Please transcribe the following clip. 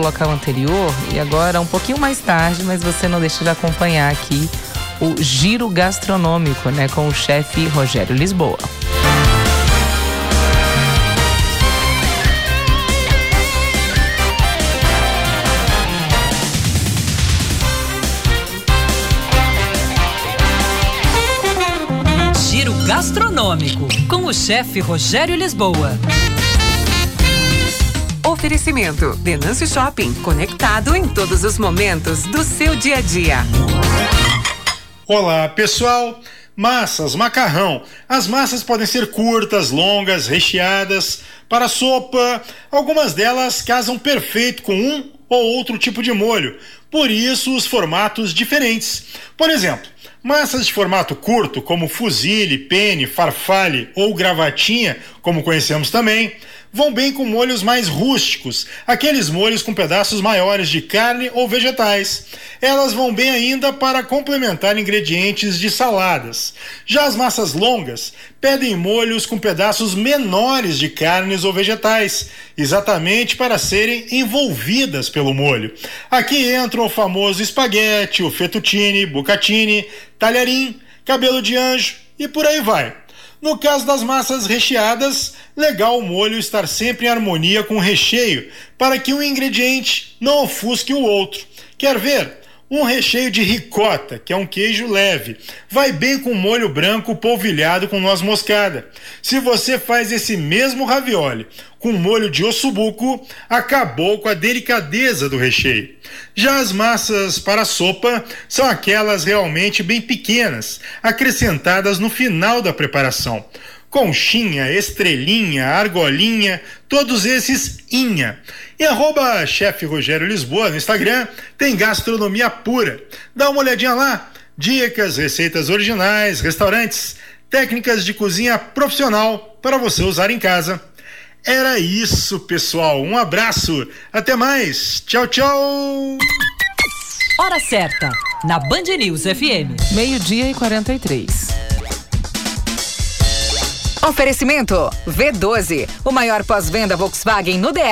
local anterior e agora um pouquinho mais tarde, mas você não deixa de acompanhar aqui o giro gastronômico, né, com o chefe Rogério Lisboa. Giro gastronômico com o chefe Rogério Lisboa. Oferecimento: Denâncio Shopping, conectado em todos os momentos do seu dia a dia. Olá, pessoal. Massas, macarrão. As massas podem ser curtas, longas, recheadas. Para sopa, algumas delas casam perfeito com um ou outro tipo de molho. Por isso, os formatos diferentes. Por exemplo, massas de formato curto, como fusilli, penne, farfalle ou gravatinha, como conhecemos também, vão bem com molhos mais rústicos, aqueles molhos com pedaços maiores de carne ou vegetais. Elas vão bem ainda para complementar ingredientes de saladas. Já as massas longas pedem molhos com pedaços menores de carnes ou vegetais, exatamente para serem envolvidas pelo molho. Aqui entram o famoso espaguete, o fettuccine, bucatini, talharim, cabelo de anjo e por aí vai. No caso das massas recheadas, legal o molho estar sempre em harmonia com o recheio, para que um ingrediente não ofusque o outro. Quer ver? Um recheio de ricota, que é um queijo leve, vai bem com molho branco polvilhado com noz moscada. Se você faz esse mesmo ravioli com molho de ossobuco, acabou com a delicadeza do recheio. Já as massas para sopa são aquelas realmente bem pequenas, acrescentadas no final da preparação. Conchinha, estrelinha, argolinha, todos esses inha. E arroba chefe Rogério Lisboa no Instagram tem gastronomia pura. Dá uma olhadinha lá. Dicas, receitas originais, restaurantes, técnicas de cozinha profissional para você usar em casa. Era isso, pessoal. Um abraço. Até mais. Tchau, tchau. Hora certa, na Band News FM. Meio-dia e 43. Oferecimento: V12, o maior pós-venda Volkswagen no DR.